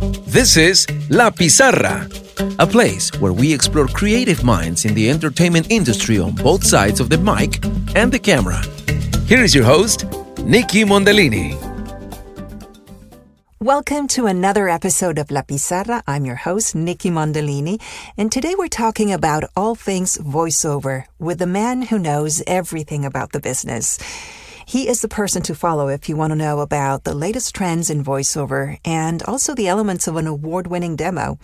This is La Pizarra, a place where we explore creative minds in the entertainment industry on both sides of the mic and the camera. Here is your host, Nikki Mondellini. Welcome to another episode of La Pizarra. I'm your host, Nikki Mondellini, and today we're talking about all things voiceover with the man who knows everything about the business. He is the person to follow if you want to know about the latest trends in voiceover and also the elements of an award winning demo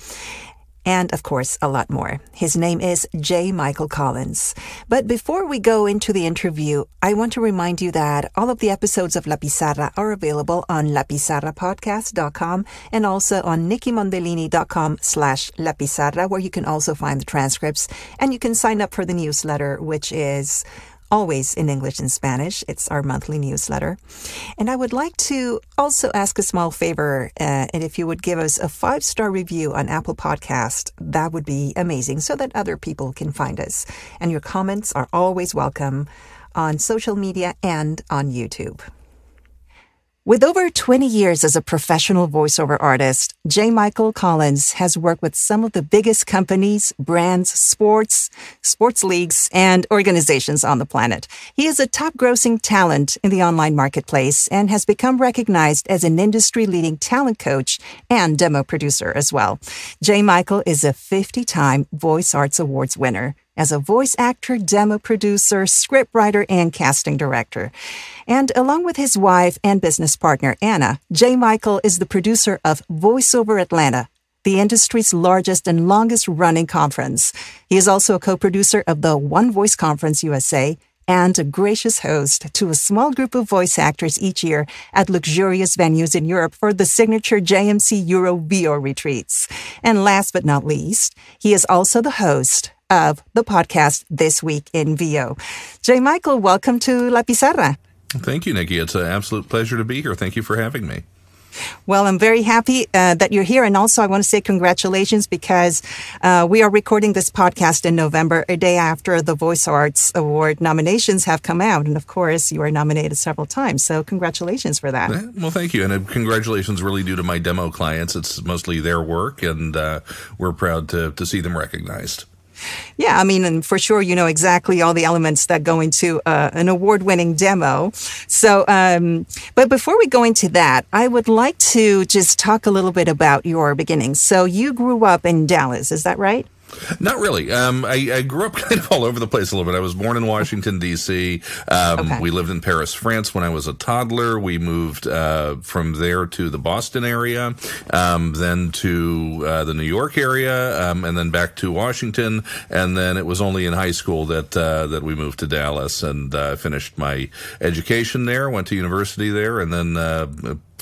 and of course, a lot more. His name is J. Michael Collins. But before we go into the interview, I want to remind you that all of the episodes of La Pizarra are available on lapizarrapodcast.com and also on nikkimondellini.com slash La Pizarra, where you can also find the transcripts and you can sign up for the newsletter, which is always in English and Spanish. It's our monthly newsletter. And I would like to also ask a small favor, uh, and if you would give us a five star review on Apple Podcast, that would be amazing so that other people can find us. And your comments are always welcome on social media and on YouTube. With over 20 years as a professional voiceover artist, J. Michael Collins has worked with some of the biggest companies, brands, sports, sports leagues, and organizations on the planet. He is a top grossing talent in the online marketplace and has become recognized as an industry leading talent coach and demo producer as well. J. Michael is a 50 time Voice Arts Awards winner as a voice actor, demo producer, scriptwriter, and casting director. And along with his wife and business partner, Anna, J. Michael is the producer of VoiceOver Atlanta, the industry's largest and longest running conference. He is also a co-producer of the One Voice Conference USA and a gracious host to a small group of voice actors each year at luxurious venues in Europe for the signature JMC Euro VO retreats. And last but not least, he is also the host of the podcast This Week in VO. J. Michael, welcome to La Pizarra. Thank you, Nikki. It's an absolute pleasure to be here. Thank you for having me. Well, I'm very happy uh, that you're here. And also, I want to say congratulations because uh, we are recording this podcast in November, a day after the Voice Arts Award nominations have come out. And of course, you were nominated several times. So, congratulations for that. Well, thank you. And uh, congratulations really due to my demo clients. It's mostly their work, and uh, we're proud to, to see them recognized. Yeah, I mean, and for sure, you know exactly all the elements that go into uh, an award winning demo. So, um, but before we go into that, I would like to just talk a little bit about your beginnings. So, you grew up in Dallas, is that right? Not really. Um, I, I, grew up kind of all over the place a little bit. I was born in Washington D.C. Um, okay. We lived in Paris, France, when I was a toddler. We moved uh, from there to the Boston area, um, then to uh, the New York area, um, and then back to Washington. And then it was only in high school that uh, that we moved to Dallas and uh, finished my education there. Went to university there, and then uh,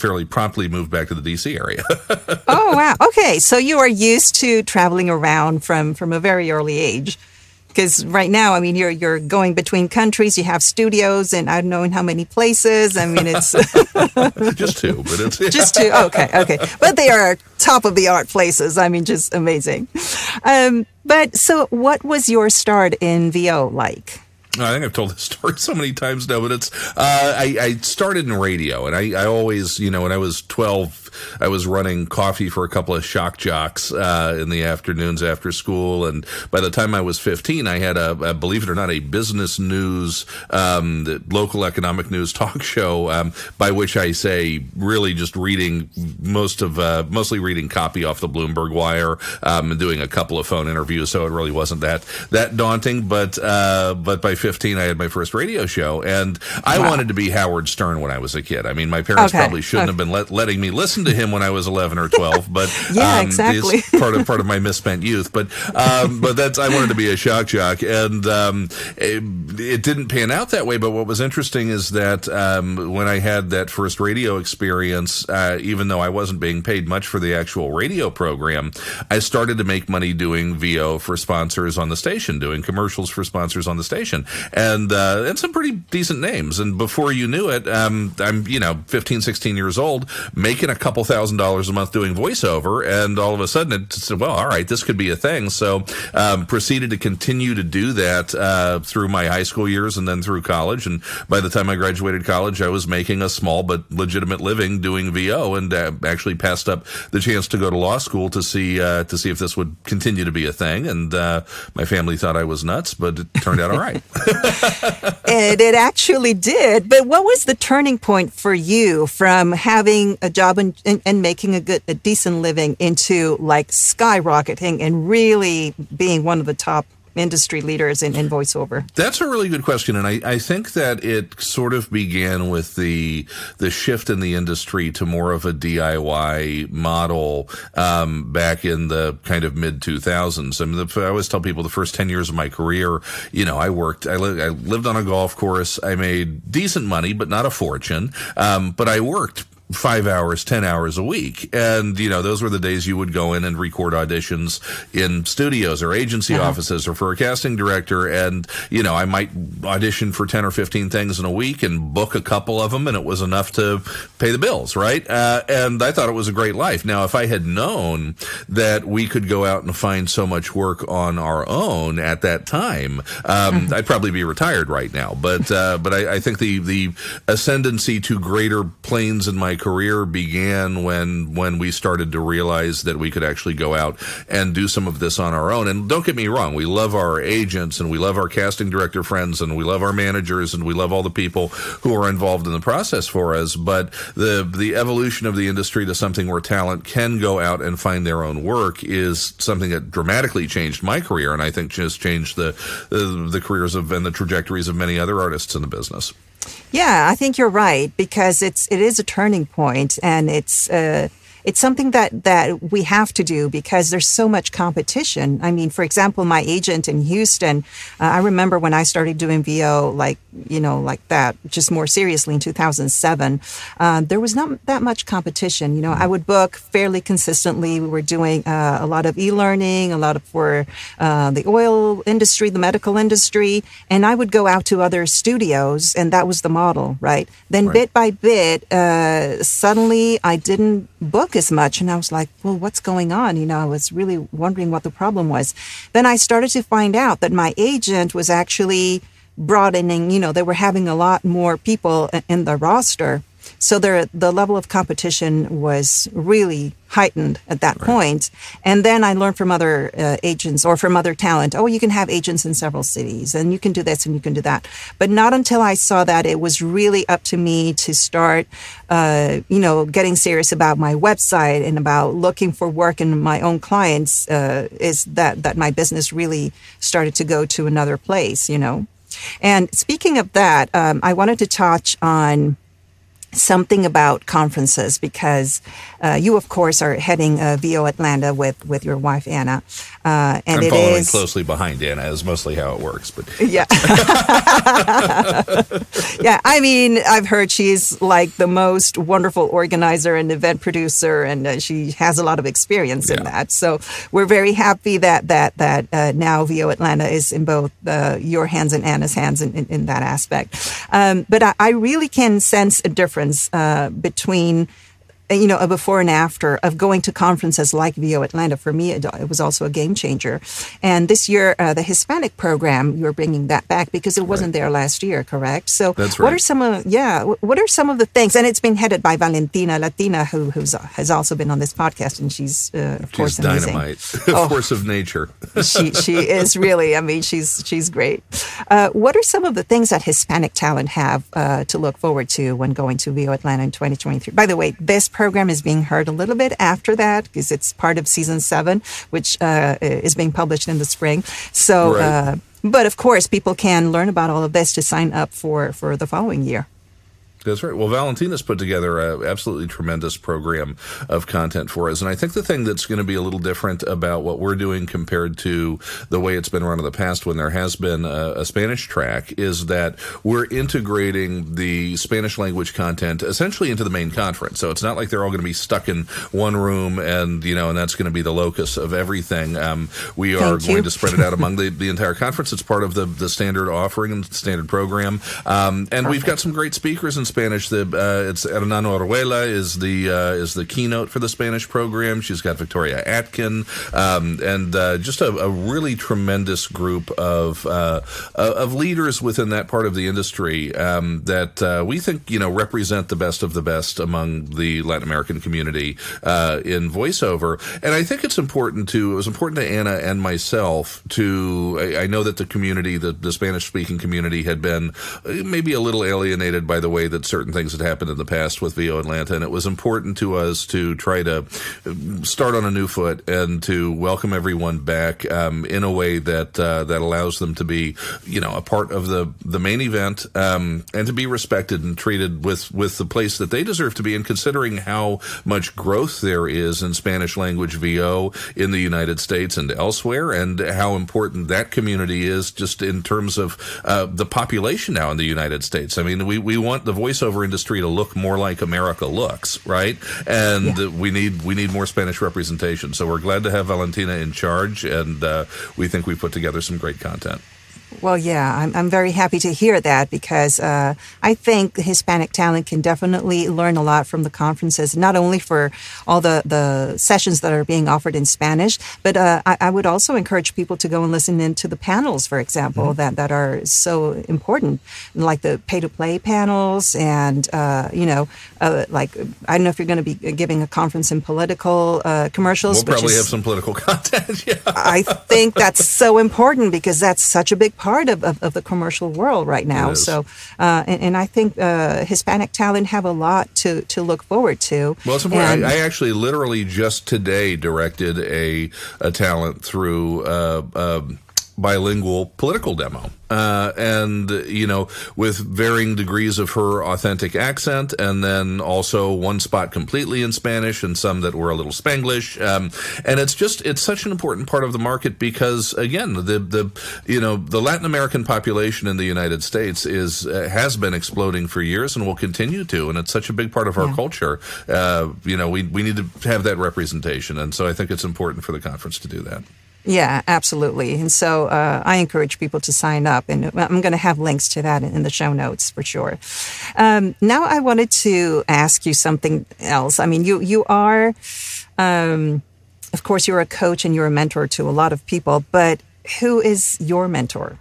fairly promptly moved back to the DC area. oh wow. Okay, so you are used to traveling around from from a very early age. Because right now, I mean, you're you're going between countries. You have studios, and I don't know in how many places. I mean, it's just two, but it's just two. Okay, okay, but they are top of the art places. I mean, just amazing. Um, but so, what was your start in VO like? I think I've told this story so many times now, but it's uh, I, I, started in radio, and I, I, always, you know, when I was twelve, I was running coffee for a couple of shock jocks uh, in the afternoons after school, and by the time I was fifteen, I had a, a believe it or not, a business news, um, local economic news talk show, um, by which I say really just reading most of uh, mostly reading copy off the Bloomberg Wire um, and doing a couple of phone interviews, so it really wasn't that that daunting, but uh, but by 15, I had my first radio show, and I wow. wanted to be Howard Stern when I was a kid. I mean, my parents okay. probably shouldn't okay. have been let, letting me listen to him when I was 11 or 12, but yeah, um, exactly. part of part of my misspent youth. But um, but that's I wanted to be a shock jock, and um, it, it, didn't pan out that way. But what was interesting is that um, when I had that first radio experience, uh, even though I wasn't being paid much for the actual radio program, I started to make money doing VO for sponsors on the station, doing commercials for sponsors on the station and uh, and some pretty decent names. And before you knew it, um, I'm you know 15, 16 years old, making a couple couple thousand dollars a month doing voiceover, and all of a sudden it said, well, all right, this could be a thing. So um, proceeded to continue to do that uh, through my high school years and then through college. And by the time I graduated college, I was making a small but legitimate living doing VO, and uh, actually passed up the chance to go to law school to see uh, to see if this would continue to be a thing. And uh, my family thought I was nuts, but it turned out all right. and it actually did. But what was the turning point for you from having a job and, and, and making a good, a decent living into like skyrocketing and really being one of the top industry leaders in, in voiceover? That's a really good question, and I, I think that it sort of began with the the shift in the industry to more of a DIY model um, back in the kind of mid two thousands. I mean, the, I always tell people the first ten years of my career, you know, I worked, I, li- I lived on a golf course, I made decent money, but not a fortune, um, but I worked five hours, 10 hours a week. And, you know, those were the days you would go in and record auditions in studios or agency uh-huh. offices or for a casting director. And, you know, I might audition for 10 or 15 things in a week and book a couple of them and it was enough to pay the bills, right? Uh, and I thought it was a great life. Now, if I had known that we could go out and find so much work on our own at that time, um, mm-hmm. I'd probably be retired right now. But, uh, but I, I think the, the ascendancy to greater planes in my career began when when we started to realize that we could actually go out and do some of this on our own. And don't get me wrong, we love our agents and we love our casting director friends and we love our managers and we love all the people who are involved in the process for us. But the the evolution of the industry to something where talent can go out and find their own work is something that dramatically changed my career, and I think just changed the the, the careers of and the trajectories of many other artists in the business. Yeah, I think you're right because it's it is a turning point and it's uh, it's something that that we have to do because there's so much competition. I mean, for example, my agent in Houston, uh, I remember when I started doing VO, like you know, like that, just more seriously in 2007. Uh, there was not that much competition. You know, I would book fairly consistently. We were doing uh, a lot of e-learning, a lot of for uh, the oil industry, the medical industry, and I would go out to other studios, and that was the model, right? Then right. bit by bit, uh, suddenly I didn't book as much. And I was like, well, what's going on? You know, I was really wondering what the problem was. Then I started to find out that my agent was actually broadening, you know, they were having a lot more people in the roster. So there, the level of competition was really heightened at that right. point. And then I learned from other uh, agents or from other talent, oh, you can have agents in several cities and you can do this and you can do that. But not until I saw that it was really up to me to start, uh, you know, getting serious about my website and about looking for work in my own clients uh, is that, that my business really started to go to another place, you know. And speaking of that, um, I wanted to touch on something about conferences because uh, you, of course, are heading uh, VO Atlanta with, with your wife Anna, uh, and I'm it following is, closely behind Anna is mostly how it works. But yeah, yeah. I mean, I've heard she's like the most wonderful organizer and event producer, and uh, she has a lot of experience yeah. in that. So we're very happy that that that uh, now VO Atlanta is in both uh, your hands and Anna's hands in, in, in that aspect. Um, but I, I, really can sense a difference uh, between you know, a before and after of going to conferences like VO Atlanta. For me, it, it was also a game changer. And this year, uh, the Hispanic program, you're bringing that back because it wasn't right. there last year, correct? So, That's right. what are some of yeah, what are some of the things? And it's been headed by Valentina Latina, who who's has also been on this podcast, and she's uh, of she's course amazing. dynamite, oh, force of nature. she she is really. I mean, she's she's great. Uh, what are some of the things that Hispanic talent have uh, to look forward to when going to VO Atlanta in 2023? By the way, this program is being heard a little bit after that because it's part of season seven, which uh, is being published in the spring. So, right. uh, but of course, people can learn about all of this to sign up for for the following year. That's right. Well, Valentina's put together an absolutely tremendous program of content for us. And I think the thing that's going to be a little different about what we're doing compared to the way it's been run in the past when there has been a, a Spanish track is that we're integrating the Spanish language content essentially into the main conference. So it's not like they're all going to be stuck in one room and, you know, and that's going to be the locus of everything. Um, we are going to spread it out among the, the entire conference. It's part of the, the standard offering and standard program. Um, and Perfect. we've got some great speakers and Spanish. The uh, it's Hernando Oruela is the uh, is the keynote for the Spanish program. She's got Victoria Atkin um, and uh, just a, a, really tremendous group of uh, of leaders within that part of the industry um, that uh, we think you know represent the best of the best among the Latin American community uh, in voiceover. And I think it's important to it was important to Anna and myself to I, I know that the community the, the Spanish speaking community had been maybe a little alienated by the way that certain things that happened in the past with VO Atlanta, and it was important to us to try to start on a new foot and to welcome everyone back um, in a way that uh, that allows them to be, you know, a part of the the main event um, and to be respected and treated with with the place that they deserve to be. And considering how much growth there is in Spanish language VO in the United States and elsewhere, and how important that community is just in terms of uh, the population now in the United States. I mean, we, we want the voiceover industry to look more like America looks, right? And yeah. we need we need more Spanish representation. So we're glad to have Valentina in charge, and uh, we think we put together some great content. Well, yeah, I'm, I'm very happy to hear that because uh, I think Hispanic talent can definitely learn a lot from the conferences, not only for all the, the sessions that are being offered in Spanish, but uh, I, I, would also encourage people to go and listen into the panels, for example, mm-hmm. that, that are so important, like the pay to play panels and, uh, you know, uh, like, I don't know if you're going to be giving a conference in political uh, commercials. We'll probably is, have some political content. yeah. I think that's so important because that's such a big part of, of, of the commercial world right now. So, uh, and, and, I think uh, Hispanic talent have a lot to, to look forward to. Well, it's important. I, I, actually literally just today directed a, a talent through uh, um, bilingual political demo. Uh, and, you know, with varying degrees of her authentic accent, and then also one spot completely in Spanish and some that were a little Spanglish. Um, and it's just, it's such an important part of the market because, again, the, the, you know, the Latin American population in the United States is, uh, has been exploding for years and will continue to. And it's such a big part of our yeah. culture. Uh, you know, we, we need to have that representation. And so I think it's important for the conference to do that. Yeah, absolutely. And so uh, I encourage people to sign up, and I'm going to have links to that in the show notes for sure. Um, now, I wanted to ask you something else. I mean, you you are, um, of course, you're a coach and you're a mentor to a lot of people, but who is your mentor?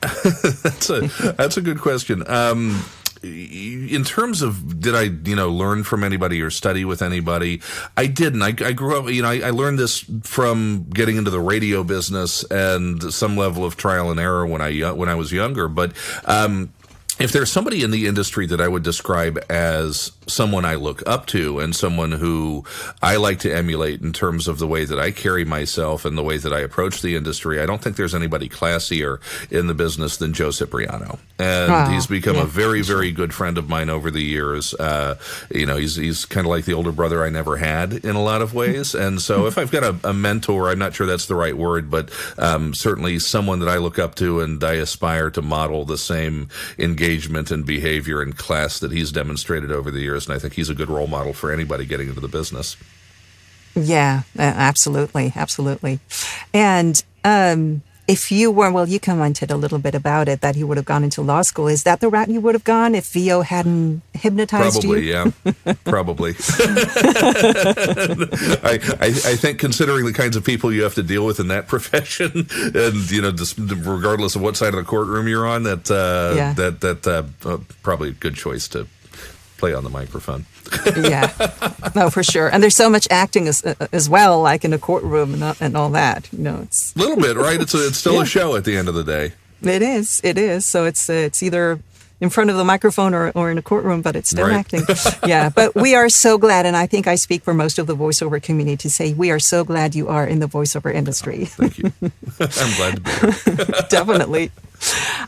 that's a that's a good question. Um, in terms of did I you know learn from anybody or study with anybody, I didn't. I, I grew up you know I, I, learned this from getting into the radio business and some level of trial and error when I when I was younger. But um, if there's somebody in the industry that I would describe as someone I look up to and someone who I like to emulate in terms of the way that I carry myself and the way that I approach the industry, I don't think there's anybody classier in the business than Joe Cipriano. And wow. he's become yeah. a very, very good friend of mine over the years. Uh, you know, he's, he's kind of like the older brother I never had in a lot of ways. And so if I've got a, a mentor, I'm not sure that's the right word, but um, certainly someone that I look up to and I aspire to model the same engagement engagement and behavior and class that he's demonstrated over the years. And I think he's a good role model for anybody getting into the business. Yeah, absolutely. Absolutely. And, um, if you were, well, you commented a little bit about it that he would have gone into law school. Is that the route you would have gone if VO hadn't hypnotized Probably, you? yeah. Probably. I, I, I, think considering the kinds of people you have to deal with in that profession, and you know, regardless of what side of the courtroom you're on, that uh, yeah. that that uh, uh, probably a good choice to play on the microphone. yeah, no, for sure. And there's so much acting as uh, as well, like in a courtroom and, and all that. You know, it's a little bit, right? It's a, it's still yeah. a show at the end of the day. It is. It is. So it's uh, it's either in front of the microphone or, or in a courtroom, but it's still right. acting. yeah, but we are so glad, and I think I speak for most of the voiceover community to say we are so glad you are in the voiceover industry. Oh, thank you. I'm glad to be here. Definitely.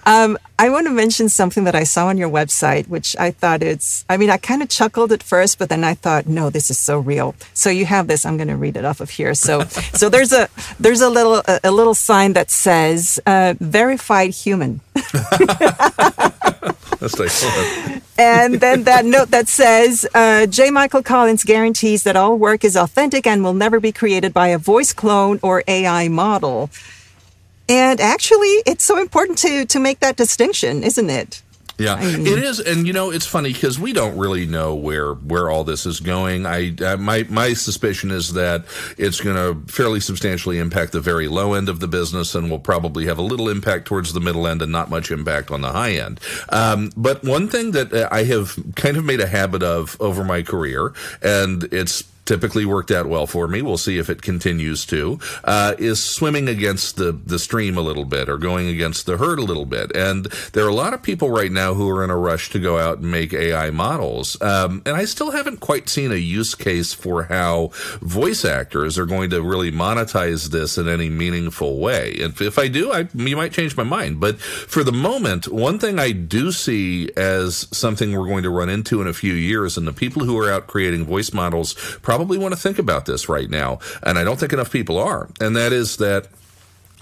Um, I want to mention something that I saw on your website, which I thought it's, I mean, I kind of chuckled at first, but then I thought, no, this is so real. So you have this, I'm going to read it off of here. So, so there's a, there's a little, a, a little sign that says, uh, verified human. That's nice. and then that note that says, uh, J. Michael Collins guarantees that all work is authentic and will never be created by a voice clone or AI model. And actually, it's so important to to make that distinction, isn't it? Yeah, I mean, it is, and you know, it's funny because we don't really know where where all this is going. I uh, my my suspicion is that it's going to fairly substantially impact the very low end of the business, and will probably have a little impact towards the middle end, and not much impact on the high end. Um, but one thing that uh, I have kind of made a habit of over my career, and it's typically worked out well for me. We'll see if it continues to. Uh, is swimming against the the stream a little bit or going against the herd a little bit. And there are a lot of people right now who are in a rush to go out and make AI models. Um, and I still haven't quite seen a use case for how voice actors are going to really monetize this in any meaningful way. If, if I do, I you might change my mind. But for the moment, one thing I do see as something we're going to run into in a few years, and the people who are out creating voice models probably want to think about this right now. And I don't think enough people are. And that is that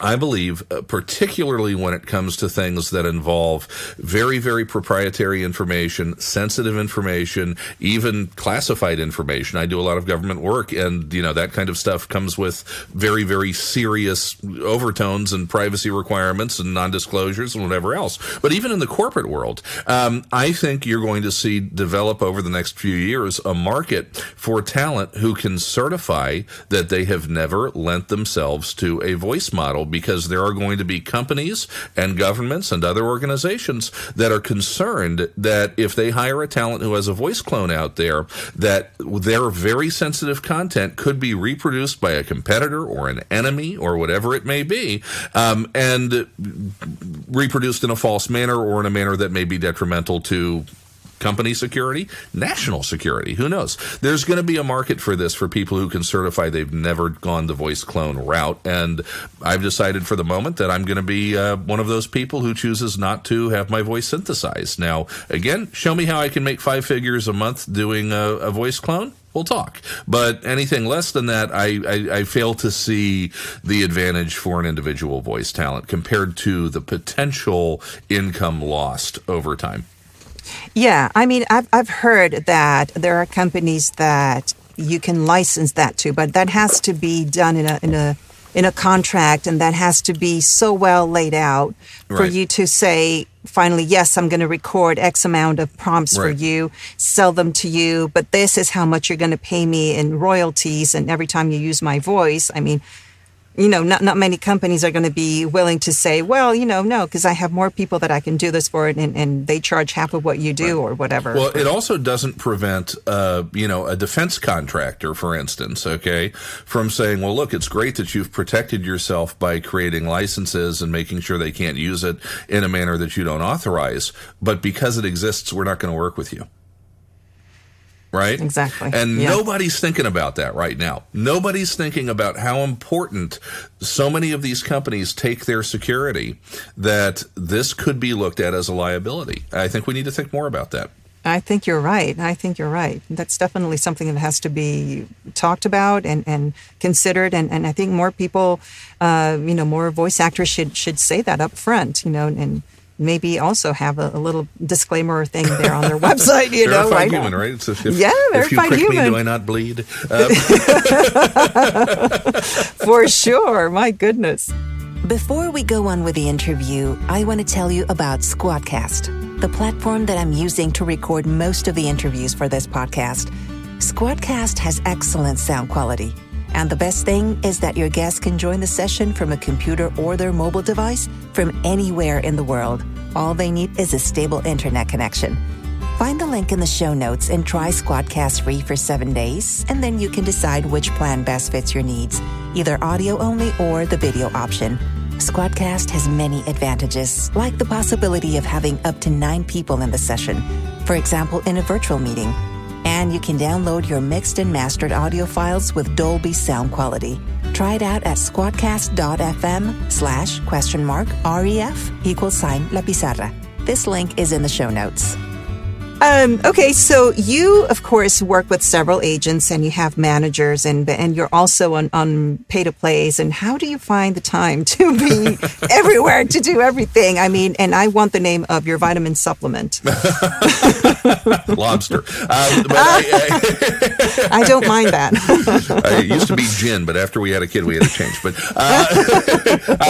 I believe, uh, particularly when it comes to things that involve very, very proprietary information, sensitive information, even classified information. I do a lot of government work, and you know that kind of stuff comes with very, very serious overtones and privacy requirements and non-disclosures and whatever else. But even in the corporate world, um, I think you're going to see develop over the next few years a market for talent who can certify that they have never lent themselves to a voice model because there are going to be companies and governments and other organizations that are concerned that if they hire a talent who has a voice clone out there, that their very sensitive content could be reproduced by a competitor or an enemy or whatever it may be, um, and reproduced in a false manner or in a manner that may be detrimental to company security, national security. Who knows? There's going to be a market for this for people who can certify they've never gone the voice clone route. And I've decided for the moment that I'm going to be uh, one of those people who chooses not to have my voice synthesized. Now, again, show me how I can make five figures a month doing a, a voice clone we'll talk. But anything less than that, I, I, I, fail to see the advantage for an individual voice talent compared to the potential income lost over time. Yeah, I mean, I've I've heard that there are companies that you can license that to, but that has to be done in a in a in a contract, and that has to be so well laid out for right. you to say finally, yes, I'm going to record X amount of prompts right. for you, sell them to you, but this is how much you're going to pay me in royalties, and every time you use my voice, I mean you know, not, not many companies are going to be willing to say, well, you know, no, because I have more people that I can do this for and, and they charge half of what you do right. or whatever. Well, it also doesn't prevent, uh, you know, a defense contractor, for instance, okay, from saying, well, look, it's great that you've protected yourself by creating licenses and making sure they can't use it in a manner that you don't authorize. But because it exists, we're not going to work with you right? Exactly. And yeah. nobody's thinking about that right now. Nobody's thinking about how important so many of these companies take their security that this could be looked at as a liability. I think we need to think more about that. I think you're right. I think you're right. That's definitely something that has to be talked about and, and considered. And, and I think more people, uh, you know, more voice actors should should say that up front, you know, and maybe also have a, a, little disclaimer thing there on their website. You know, right? human, right? So if, yeah, verified if you prick human. Me, do I not bleed? Um. For sure. My goodness. Before we go on with the interview, I want to tell you about Squadcast, the platform that I'm using to record most of the interviews for this podcast. Squadcast has excellent sound quality. And the best thing is that your guests can join the session from a computer or their mobile device from anywhere in the world. All they need is a stable internet connection. Find the link in the show notes and try Squadcast free for seven days, and then you can decide which plan best fits your needs, either audio only or the video option. Squadcast has many advantages, like the possibility of having up to nine people in the session, for example, in a virtual meeting and you can download your mixed and mastered audio files with Dolby sound quality. Try it out at squadcast.fm slash question mark REF equals sign La Pizarra. This link is in the show notes. Um, okay, so you, of course, work with several agents and you have managers, and and you're also on, on pay to plays. And how do you find the time to be everywhere to do everything? I mean, and I want the name of your vitamin supplement. Lobster. Um, I, I, I, don't mind that. it used to be gin, but after we had a kid, we had to change. But uh,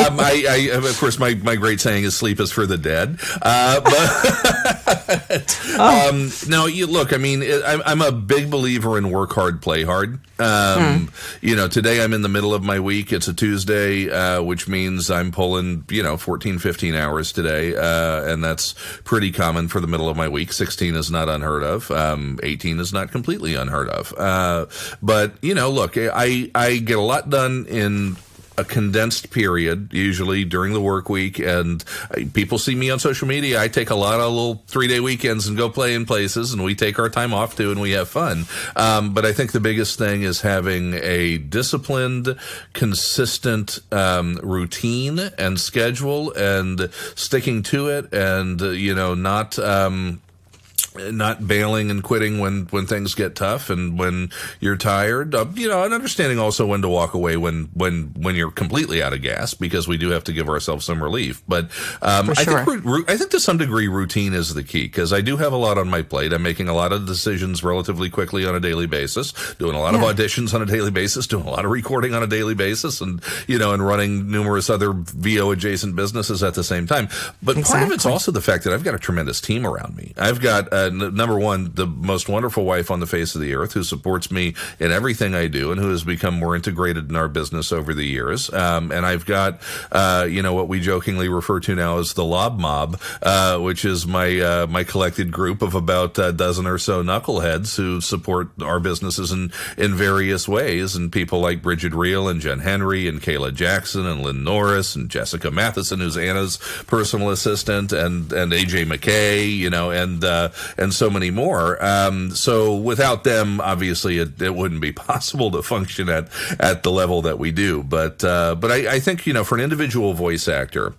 um, I, of course, my, my great saying is "sleep is for the dead." Uh, but, oh. Um, now, you look. I mean, I'm, I'm, a big believer in work hard, play hard. Um, hmm. You know, today I'm in the middle of my week. It's a Tuesday, uh, which means I'm pulling, you know, 14, 15 hours today, uh, and that's pretty common for the middle of my week. 16 is not unheard of. Um, 18 is not completely unheard of. Uh, but you know, look, I I get a lot done in a condensed period, usually during the work week. And people see me on social media. I take a lot of little three day weekends and go play in places, and we take our time off too, and we have fun. Um, but I think the biggest thing is having a disciplined, consistent um, routine and schedule, and sticking to it, and uh, you know, not. Um, not bailing and quitting when when things get tough and when you're tired uh, you know and understanding also when to walk away when when when you're completely out of gas because we do have to give ourselves some relief but um, sure. I think I think to some degree routine is the key because I do have a lot on my plate I'm making a lot of decisions relatively quickly on a daily basis doing a lot yeah. of auditions on a daily basis doing a lot of recording on a daily basis and you know and running numerous other VO adjacent businesses at the same time but exactly. part of it's also the fact that I've got a tremendous team around me I've got uh, number one, the most wonderful wife on the face of the earth who supports me in everything I do and who has become more integrated in our business over the years. Um, and I've got, uh, you know, what we jokingly refer to now as the Lob Mob, uh, which is my uh, my collected group of about a dozen or so knuckleheads who support our businesses in in various ways. And people like Bridget Reel and Jen Henry and Kayla Jackson and Lynn Norris and Jessica Matheson, who's Anna's personal assistant, and and AJ McKay, you know, and uh, and so many more. Um, so without them, obviously, it, it, wouldn't be possible to function at at the level that we do. But uh, but I, I think you know, for an individual voice actor,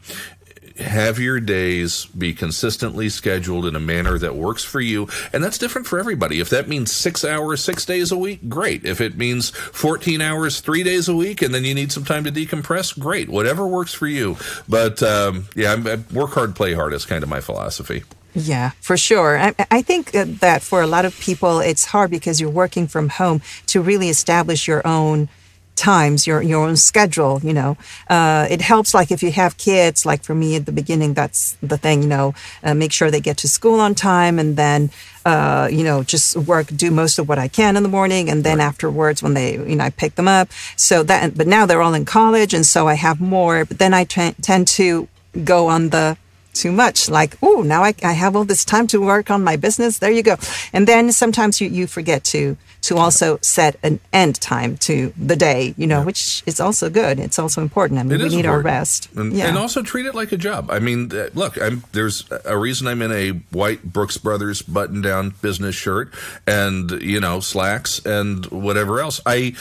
have your days be consistently scheduled in a manner that works for you. And that's different for everybody. If that means six hours, six days a week, great. If it means 14 hours, three days a week, and then you need some time to decompress, great. Whatever works for you. But um, yeah, work hard, play hard is kind of my philosophy. Yeah, for sure. I, I, think that for a lot of people, it's hard because you're working from home to really establish your own times, your your own schedule. You know, uh, it helps. Like if you have kids, like for me at the beginning, that's the thing. You know, uh, make sure they get to school on time, and then uh, you know just work, do most of what I can in the morning, and then right. afterwards when they you know I pick them up. So that, but now they're all in college, and so I have more. But then I t- tend to go on the too much. Like, oh, now I, I have all this time to work on my business. There you go. And then sometimes you, you forget to to also set an end time to the day, you know, yeah. which is also good. It's also important. I mean, we need important. our rest. And, yeah. and, also treat it like a job. I mean, uh, look, I'm, there's a reason I'm in a white Brooks Brothers button down business shirt and, you know, slacks and whatever else. I,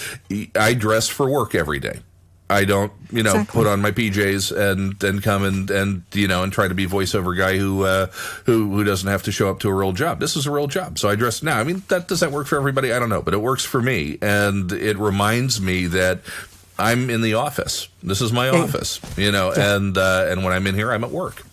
I dress for work every day. I don't, you know, exactly. put on my PJs and then come and and you know and try to be voiceover guy who uh, who who doesn't have to show up to a real job. This is a real job, so I dress now. I mean, that does that work for everybody? I don't know, but it works for me, and it reminds me that I'm in the office. This is my office, you know, and uh, and when I'm in here, I'm at work.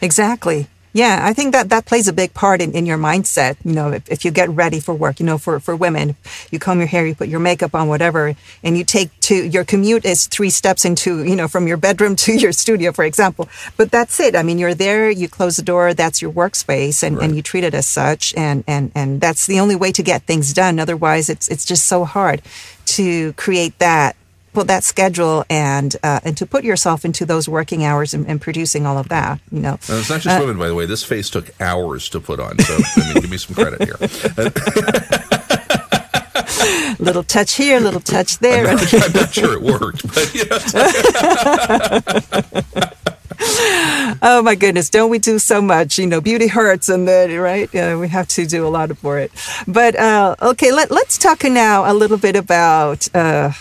Exactly. Yeah, I think that that plays a big part in, in your mindset. You know, if, if you get ready for work, you know, for, for women, you comb your hair, you put your makeup on, whatever, and you take to your commute is three steps into, you know, from your bedroom to your studio, for example. But that's it. I mean, you're there, you close the door, that's your workspace, and, right. and you treat it as such. And, and, and that's the only way to get things done. Otherwise, it's, it's just so hard to create that put that schedule and uh, and to put yourself into those working hours and, and producing all of that. You know, it's not just uh, women, by the way. This face took hours to put on. So I mean, give me some credit here. little touch here, little touch there. I'm not, I'm not sure it worked, but oh my goodness, don't we do so much? You know, beauty hurts, and then right, yeah, we have to do a lot for it. But uh, okay, let, let's talk now a little bit about. Uh,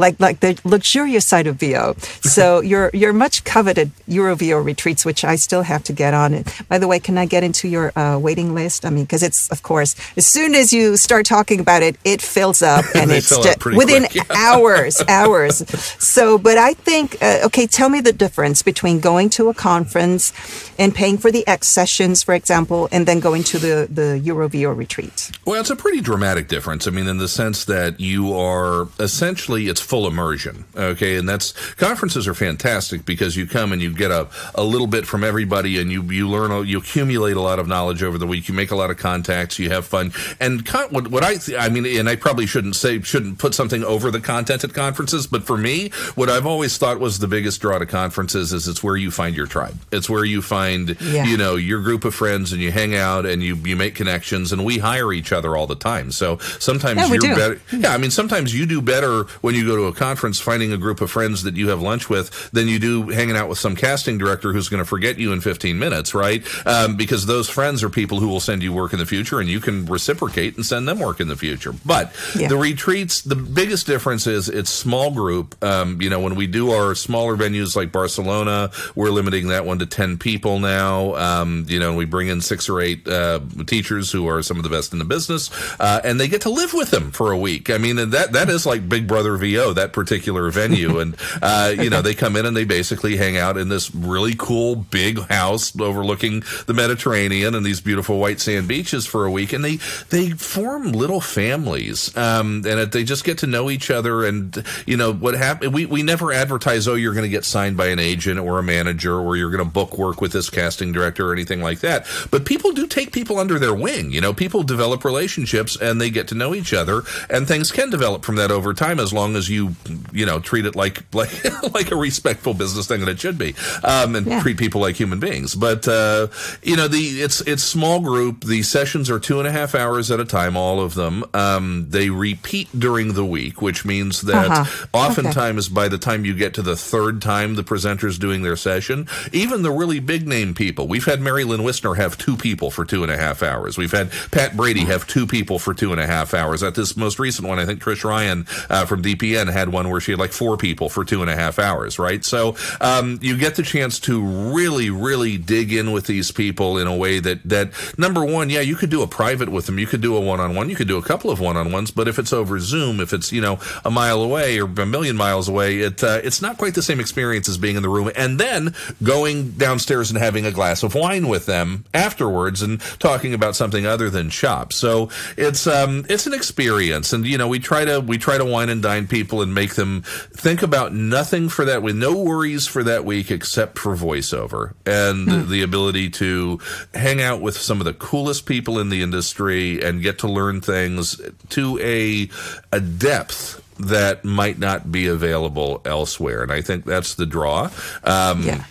like like the luxurious side of VO. So your your much coveted Euro VO retreats, which I still have to get on. And by the way, can I get into your uh, waiting list? I mean, because it's of course as soon as you start talking about it, it fills up, and it's just, within yeah. hours, hours. So, but I think uh, okay, tell me the difference between going to a conference and paying for the X sessions, for example, and then going to the the Euro VO retreat. Well, it's a pretty dramatic difference. I mean, in the sense that you are essentially it's full immersion. Okay, and that's conferences are fantastic because you come and you get a, a little bit from everybody, and you you learn you accumulate a lot of knowledge over the week. You make a lot of contacts. You have fun. And con- what, what I th- I mean, and I probably shouldn't say shouldn't put something over the content at conferences, but for me, what I've always thought was the biggest draw to conferences is it's where you find your tribe. It's where you find yeah. you know your group of friends, and you hang out and you you make connections. And we hire each other all the time. So sometimes yeah, you're better. Yeah, I mean, sometimes you do better when you go to a conference finding a group of friends that you have lunch with than you do hanging out with some casting director who's going to forget you in 15 minutes, right? Um, because those friends are people who will send you work in the future and you can reciprocate and send them work in the future. But yeah. the retreats, the biggest difference is it's small group. Um, you know, when we do our smaller venues like Barcelona, we're limiting that one to 10 people now. Um, you know, we bring in six or eight uh, teachers who are some of the best in the business, uh, and they get to live with them for a week. I mean, that that is like Big Brother VO, that particular venue, and uh, you know they come in and they basically hang out in this really cool big house overlooking the Mediterranean and these beautiful white sand beaches for a week, and they they form little families, um, and it, they just get to know each other. And you know what happened? We we never advertise, oh, you're going to get signed by an agent or a manager, or you're going to book work with this casting director or anything like that. But people do take people under their wing. You know, people develop relationships and they get to know each other, and things can develop from that over time as long as you, you know, treat it like like like a respectful business thing that it should be, um, and yeah. treat people like human beings. But uh, you know, the it's it's small group. The sessions are two and a half hours at a time, all of them. Um, they repeat during the week, which means that uh-huh. oftentimes okay. by the time you get to the third time the presenter's doing their session, even the really big name people, we've had Mary Lynn Wissner have two people for two and a half hours. We've had Pat Brady have two people for two and a half hours. At this most recent one, I think Trish Ryan uh, from DPN had one where she had like four people for two and a half hours, right? So um, you get the chance to really, really dig in with these people in a way that that number one, yeah, you could do a private with them, you could do a one on one, you could do a couple of one on ones, but if it's over Zoom, if it's you know a mile away or a million miles away, it uh, it's not quite the same experience as being in the room and then going downstairs and having a glass of wine with them afterwards and talking about something other than shop. So it's um, it's an experience, and you know we try to we try to wine and dine people and make them think about nothing for that with no worries for that week except for voiceover and mm. the ability to hang out with some of the coolest people in the industry and get to learn things to a a depth that might not be available elsewhere. And I think that's the draw. Um, yeah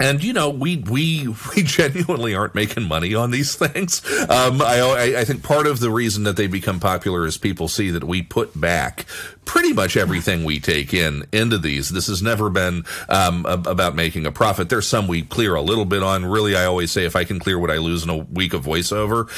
and you know we we we genuinely aren't making money on these things. Um, I I think part of the reason that they become popular is people see that we put back pretty much everything we take in into these. This has never been um, about making a profit. There's some we clear a little bit on. Really, I always say if I can clear what I lose in a week of voiceover,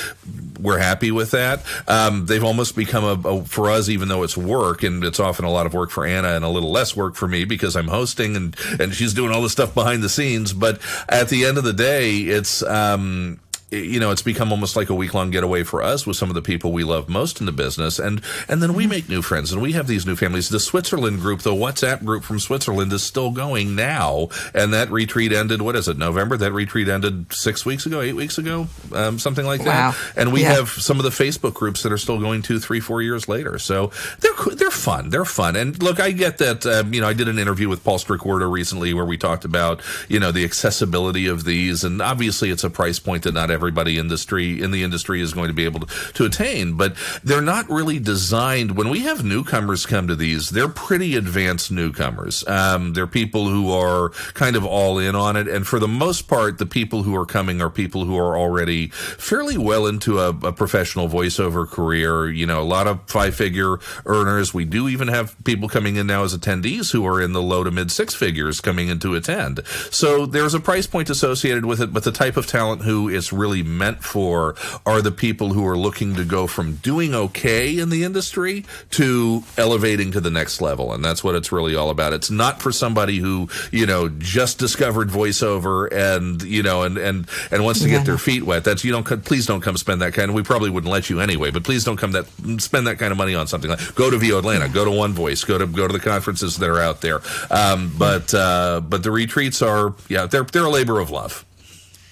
we're happy with that. Um, they've almost become a, a, for us, even though it's work and it's often a lot of work for Anna and a little less work for me because I'm hosting and and she's doing all the stuff behind the scenes. But at the end of the day, it's um, you know, it's become almost like a week long getaway for us with some of the people we love most in the business. And, and then we mm-hmm. make new friends and we have these new families. The Switzerland group, the WhatsApp group from Switzerland is still going now. And that retreat ended, what is it, November? That retreat ended six weeks ago, eight weeks ago, um, something like that. Wow. And we yeah. have some of the Facebook groups that are still going two, three, four years later. So they're, they're fun. They're fun. And look, I get that, um, you know, I did an interview with Paul Strikwerda recently where we talked about, you know, the accessibility of these. And obviously it's a price point that not everybody industry in the industry is going to be able to, to attain. But they're not really designed. When we have newcomers come to these, they're pretty advanced newcomers. Um, they're people who are kind of all in on it, and for the most part, the people who are coming are people who are already fairly well into a, a professional voiceover career. You know, a lot of five figure earners. We do even have people coming in now as attendees who are in the low to mid six figures coming in to attend. So there's a price point associated with it, but the type of talent who is really really meant for are the people who are looking to go from doing okay in the industry to elevating to the next level. And that's what it's really all about. It's not for somebody who, you know, just discovered voiceover and, you know, and, and, and wants to yeah. get their feet wet. That's, you don't, please don't come spend that kind of, we probably wouldn't let you anyway, but please don't come that, spend that kind of money on something like, go to VO Atlanta, go to One Voice, go to, go to the conferences that are out there. Um, but, uh, but the retreats are, yeah, they're, they're a labor of love.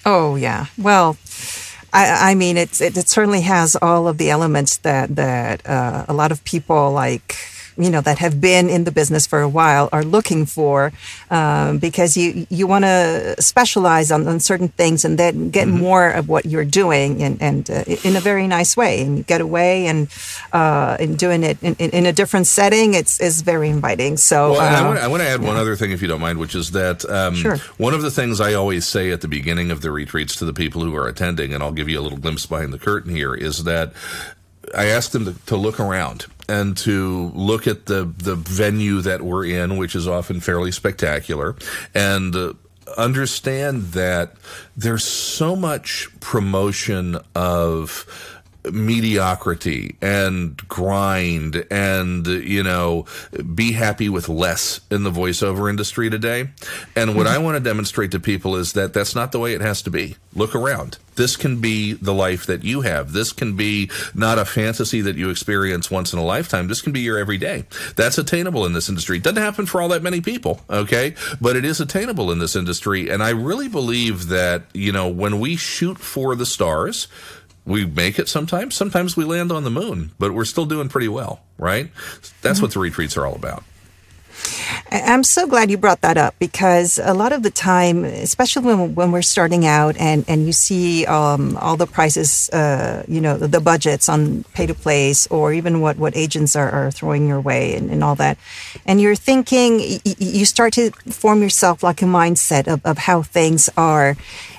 Oh, yeah. Well, I, I mean, it, it, certainly has all of the elements that, that uh, a lot of people like you know that have been in the business for a while are looking for um, because you you want to specialize on, on, certain things and then get mm-hmm. more of what you're doing and, and uh, in a very nice way and get away and uh, and doing it in, in, a different setting it's is very inviting so well, uh, I, want, I, want, to add yeah. one other thing if you don't mind which is that um, sure. one of the things I always say at the beginning of the retreats to the people who are attending and I'll give you a little glimpse behind the curtain here is that I ask them to, to look around and to look at the the venue that we're in, which is often fairly spectacular, and uh, understand that there's so much promotion of mediocrity and grind and you know be happy with less in the voiceover industry today. And what i mm-hmm. want to demonstrate to people is that that's not the way it has to be. Look around. This can be the life that you have. This can be not a fantasy that you experience once in a lifetime. This can be your everyday. That's attainable in this industry. It doesn't happen for all that many people okay? But it is attainable in this industry. And i really believe that you know when we shoot for the stars we make it sometimes. Sometimes we land on the moon, but we're still doing pretty well, right? That's mm-hmm. what the retreats are all about. I'm so glad you brought that up because a lot of the time, especially when, when we're starting out and, and you see um, all the prices, uh, you know, the, the, budgets on pay to plays or even what, what agents are, are throwing your way and, and all that. And you're thinking, you start to form yourself like a mindset of, of how things are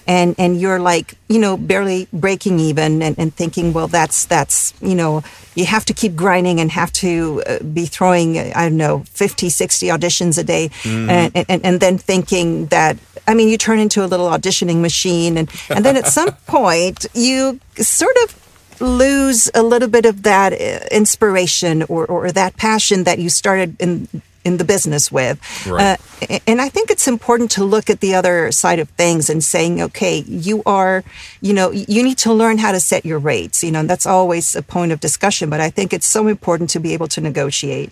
and and you're like you know barely breaking even and, and thinking well that's that's you know you have to keep grinding and have to uh, be throwing i don't know 50 60 auditions a day mm. and, and and then thinking that i mean you turn into a little auditioning machine and and then at some point you sort of lose a little bit of that uh, inspiration or, or that passion that you started in in the business with. Right. Uh, and I think it's important to look at the other side of things and saying, okay, you are, you know, you need to learn how to set your rates. You know, and that's always a point of discussion. But I think it's so important to be able to negotiate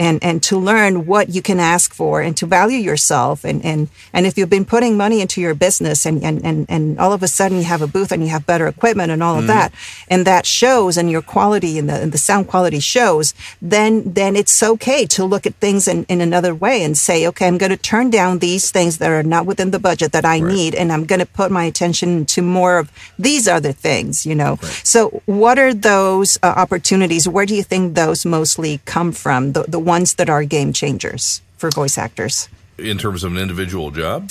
and and to learn what you can ask for and to value yourself. And and and if you've been putting money into your business and and and, and all of a sudden you have a booth and you have better equipment and all of mm. that, and that shows and your quality and the and the sound quality shows, then then it's okay to look at things in, in another way and say, okay, I'm going to turn down these things that are not within the budget that I right. need, and I'm going to put my attention to more of these other things, you know. Right. So, what are those uh, opportunities? Where do you think those mostly come from? The, the ones that are game changers for voice actors? In terms of an individual job?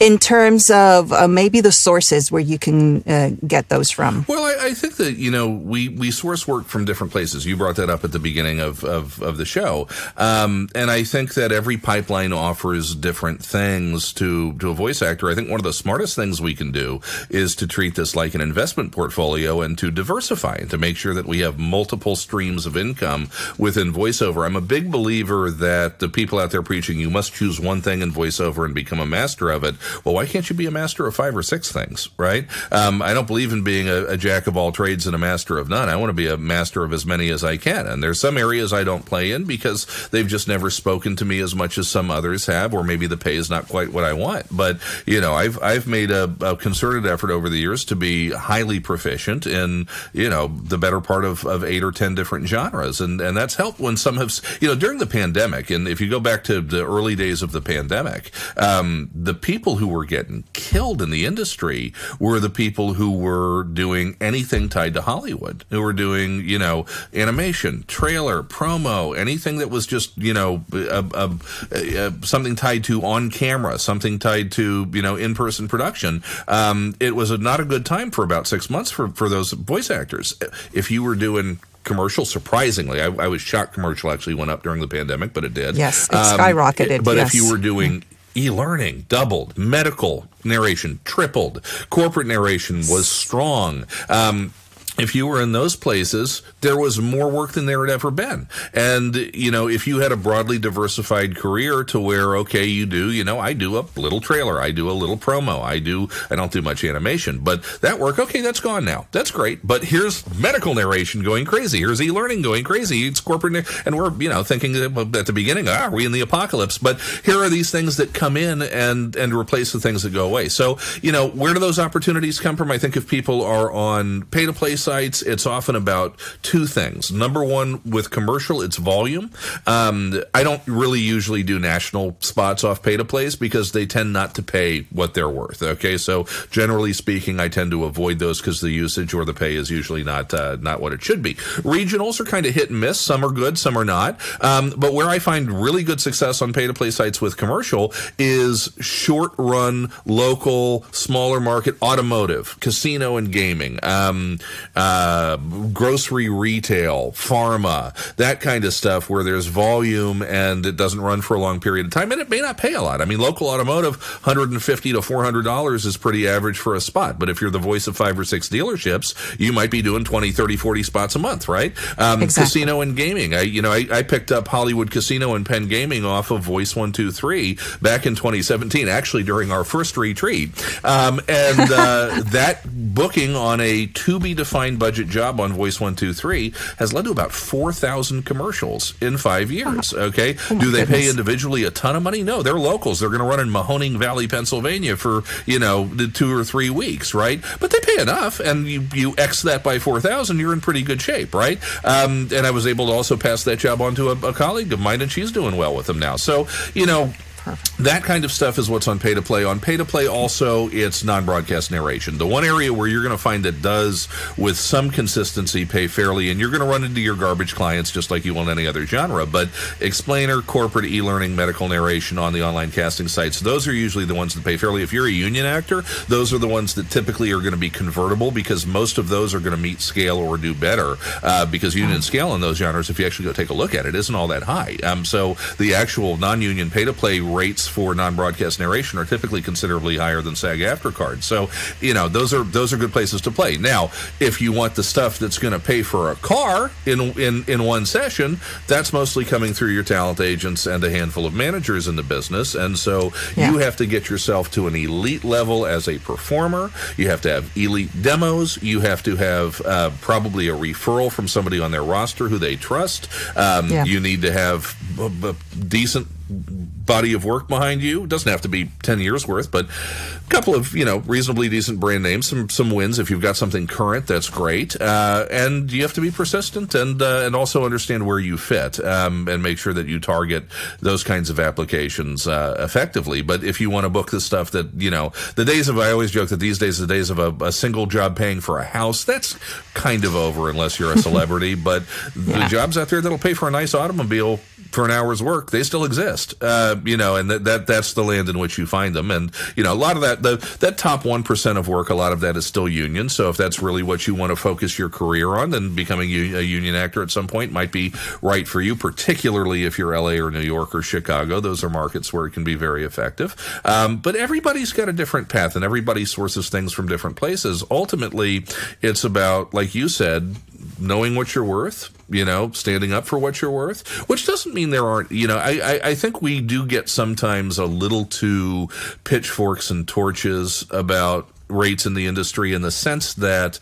In terms of uh, maybe the sources where you can uh, get those from? Well, I, I, think that, you know, we, we source work from different places. You brought that up at the beginning of, of, of the show. Um, and I think that every pipeline offers different things to, to a voice actor. I think one of the smartest things we can do is to treat this like an investment portfolio and to diversify and to make sure that we have multiple streams of income within voiceover. I'm a big believer that the people out there preaching you must choose one thing thing in voiceover and become a master of it. Well, why can't you be a master of five or six things, right? Um, I don't believe in being a, a, jack of all trades and a master of none. I want to be a master of as many as I can. And there's some areas I don't play in because they've just never spoken to me as much as some others have, or maybe the pay is not quite what I want. But, you know, I've, I've made a, a concerted effort over the years to be highly proficient in, you know, the better part of, of eight or 10 different genres. And, and that's helped when some have, you know, during the pandemic, and if you go back to the early days of the pandemic, pandemic, um, the people who were getting killed in the industry were the people who were doing anything tied to Hollywood, who were doing, you know, animation, trailer, promo, anything that was just, you know, a, a, a, something tied to on camera, something tied to, you know, in person production. Um, it was not a good time for about six months for, for those voice actors. If you were doing commercial. Surprisingly, I, I, was shocked commercial actually went up during the pandemic, but it did. Yes, it um, skyrocketed. But yes. if you were doing e-learning doubled, medical narration tripled, corporate narration was strong. Um, if you were in those places, there was more work than there had ever been. And, you know, if you had a broadly diversified career to where, okay, you do, you know, I do a little trailer, I do a little promo, I do, I don't do much animation, but that work, okay, that's gone now. That's great. But here's medical narration going crazy. Here's e-learning going crazy. It's corporate, and we're, you know, thinking at the beginning, ah, are we in the apocalypse? But here are these things that come in and, and replace the things that go away. So, you know, where do those opportunities come from? I think if people are on pay to play it's often about two things. Number one, with commercial, it's volume. Um, I don't really usually do national spots off pay to plays because they tend not to pay what they're worth. Okay, so generally speaking, I tend to avoid those because the usage or the pay is usually not uh, not what it should be. Regionals are kind of hit and miss. Some are good, some are not. Um, but where I find really good success on pay to play sites with commercial is short run, local, smaller market, automotive, casino, and gaming. Um, uh, grocery retail, pharma, that kind of stuff where there's volume and it doesn't run for a long period of time and it may not pay a lot. I mean, local automotive, 150 to $400 is pretty average for a spot. But if you're the voice of five or six dealerships, you might be doing 20, 30, 40 spots a month, right? Um, exactly. Casino and gaming. I, you know, I, I picked up Hollywood Casino and Penn Gaming off of Voice 123 back in 2017, actually during our first retreat. Um, and uh, that booking on a to be defined budget job on Voice 123 has led to about 4,000 commercials in five years. Okay. Oh Do they goodness. pay individually a ton of money? No, they're locals. They're going to run in Mahoning Valley, Pennsylvania for, you know, the two or three weeks, right? But they pay enough and you, you X that by 4,000, you're in pretty good shape, right? Um, and I was able to also pass that job on to a, a colleague of mine and she's doing well with them now. So, you know, Perfect. That kind of stuff is what's on pay to play. On pay to play, also, it's non broadcast narration. The one area where you're going to find that does, with some consistency, pay fairly, and you're going to run into your garbage clients just like you will in any other genre, but explainer, corporate e learning, medical narration on the online casting sites, those are usually the ones that pay fairly. If you're a union actor, those are the ones that typically are going to be convertible because most of those are going to meet scale or do better uh, because union scale in those genres, if you actually go take a look at it, isn't all that high. Um, so the actual non union pay to play rates for non-broadcast narration are typically considerably higher than SAG-AFTRA cards. So, you know, those are those are good places to play. Now, if you want the stuff that's going to pay for a car in in in one session, that's mostly coming through your talent agents and a handful of managers in the business. And so yeah. you have to get yourself to an elite level as a performer. You have to have elite demos. You have to have uh, probably a referral from somebody on their roster who they trust. Um, yeah. You need to have a, a decent body of work behind you. It doesn't have to be 10 years worth, but a couple of, you know, reasonably decent brand names, some some wins. If you've got something current, that's great. Uh, and you have to be persistent and uh, and also understand where you fit um, and make sure that you target those kinds of applications uh, effectively. But if you want to book the stuff that, you know, the days of, I always joke that these days, the days of a, a single job paying for a house, that's kind of over unless you're a celebrity. but yeah. the jobs out there that'll pay for a nice automobile for an hour's work, they still exist. Uh, you know, and that, that that's the land in which you find them. And you know, a lot of that the that top one percent of work, a lot of that is still union. So if that's really what you want to focus your career on, then becoming a union actor at some point might be right for you. Particularly if you're L.A. or New York or Chicago, those are markets where it can be very effective. Um, but everybody's got a different path, and everybody sources things from different places. Ultimately, it's about, like you said, knowing what you're worth, you know, standing up for what you're worth, which doesn't mean there aren't, you know, I, I, I, think we do get sometimes a little too pitchforks and torches about rates in the industry in the sense that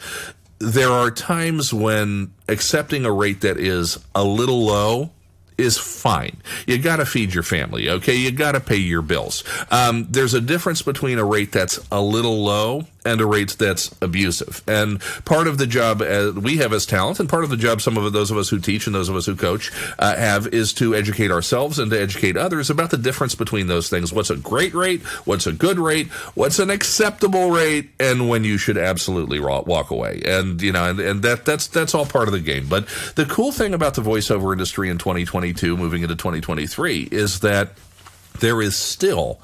there are times when accepting a rate that is a little low is fine. You got to feed your family, okay? You got to pay your bills. Um, there's a difference between a rate that's a little low and a rate that's abusive. And part of the job uh, we have as talent, and part of the job some of those of us who teach and those of us who coach uh, have, is to educate ourselves and to educate others about the difference between those things. What's a great rate? What's a good rate? What's an acceptable rate? And when you should absolutely walk away. And you know, and, and that that's that's all part of the game. But the cool thing about the voiceover industry in 2022, moving into 2023, is that there is still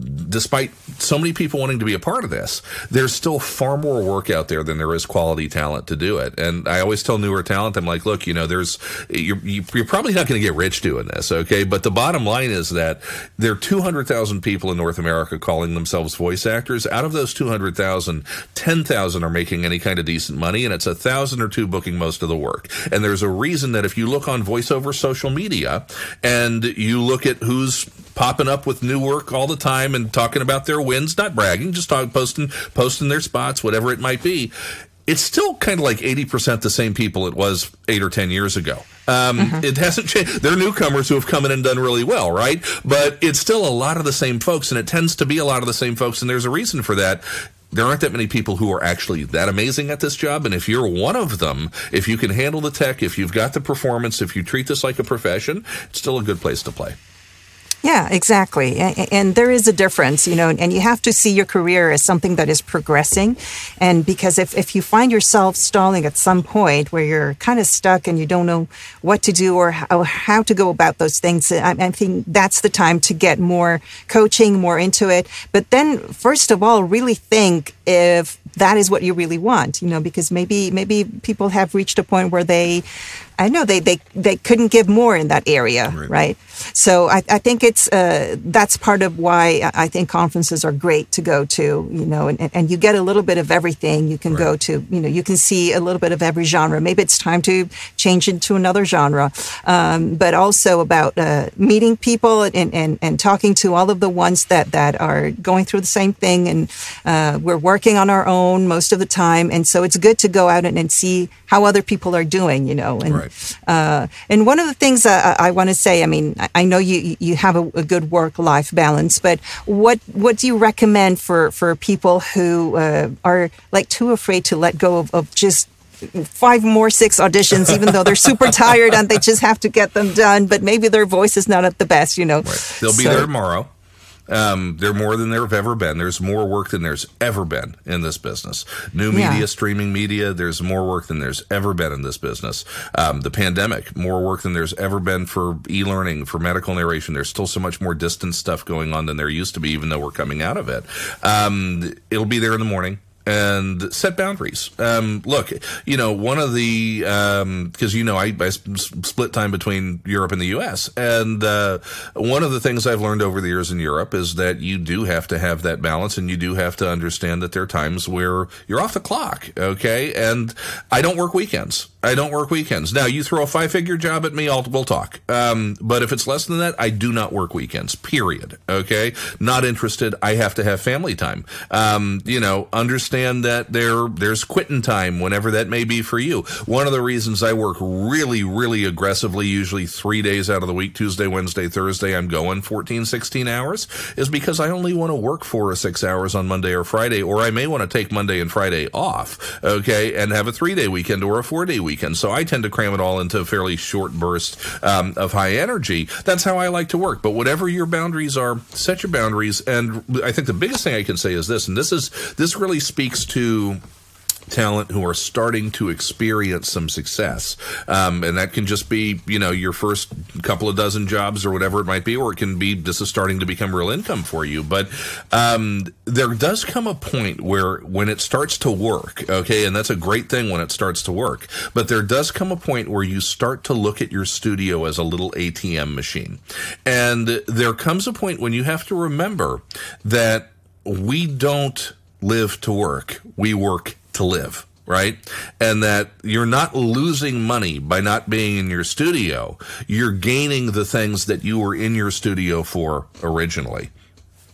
despite so many people wanting to be a part of this, there's still far more work out there than there is quality talent to do it. And I always tell newer talent, I'm like, look, you know, there's you're, you're probably not going to get rich doing this, okay? But the bottom line is that there are 200,000 people in North America calling themselves voice actors. Out of those 200,000, 10,000 are making any kind of decent money, and it's a thousand or two booking most of the work. And there's a reason that if you look on voiceover social media and you look at who's popping up with new work all the time and talking about their wins, not bragging, just talking, posting, posting their spots, whatever it might be. It's still kind of like 80% the same people it was eight or 10 years ago. Um, mm-hmm. It hasn't changed. They're newcomers who have come in and done really well, right? But it's still a lot of the same folks, and it tends to be a lot of the same folks, and there's a reason for that there aren't that many people who are actually that amazing at this job. And if you're one of them, if you can handle the tech, if you've got the performance, if you treat this like a profession, it's still a good place to play. Yeah, exactly. And, there is a difference, you know, and you have to see your career as something that is progressing. And because if, if you find yourself stalling at some point where you're kind of stuck and you don't know what to do or how, to go about those things, I think that's the time to get more coaching, more into it. But then, first of all, really think if that is what you really want, you know, because maybe maybe people have reached a point where they I know they, they, they couldn't give more in that area, right? right? So I, I think it's uh, that's part of why I think conferences are great to go to, you know, and, and you get a little bit of everything. You can right. go to, you know, you can see a little bit of every genre. Maybe it's time to change into another genre, um, but also about uh, meeting people and, and, and talking to all of the ones that, that are going through the same thing. And uh, we're working on our own most of the time. And so it's good to go out and, and see how other people are doing, you know, and, right. Uh, and one of the things uh, I want to say, I mean, I know you you have a, a good work life balance, but what what do you recommend for for people who uh, are like too afraid to let go of, of just five more six auditions even though they're super tired and they just have to get them done but maybe their voice is not at the best you know right. they'll be so, there tomorrow um, they're more than there have ever been. There's more work than there's ever been in this business. New media, yeah. streaming media, there's more work than there's ever been in this business. Um, the pandemic, more work than there's ever been for e-learning, for medical narration. There's still so much more distance stuff going on than there used to be, even though we're coming out of it. Um, it'll be there in the morning and set boundaries. Um, look, you know, one of the because um, you know I, I, split time between Europe and the U.S. and uh, one of the things I've learned over the years in Europe is that you do have to have that balance, and you do have to understand that there are times where you're off the clock. Okay, and I don't work weekends. I don't work weekends. Now, you throw a five figure job at me, I'll, we'll talk. Um, but if it's less than that, I do not work weekends, period. Okay. Not interested. I have to have family time. Um, you know, understand that there, there's quitting time whenever that may be for you. One of the reasons I work really, really aggressively, usually three days out of the week, Tuesday, Wednesday, Thursday, I'm going 14, 16 hours is because I only want to work four or six hours on Monday or Friday, or I may want to take Monday and Friday off. Okay. And have a three day weekend or a four day weekend weekend. So I tend to cram it all into a fairly short burst um, of high energy. That's how I like to work. But whatever your boundaries are, set your boundaries. And I think the biggest thing I can say is this, and this is this really speaks to talent who are starting to experience some success. Um, and that can just be, you know, your first couple of dozen jobs or whatever it might be, or it can be this is starting to become real income for you. But um, there does come a point where when it starts to work, okay, and that's a great thing when it starts to work, but there does come a point where you start to look at your studio as a little ATM machine. And there comes a point when you have to remember that we don't live to work, we work to live right? And that you're not losing money by not being in your studio. You're gaining the things that you were in your studio for originally.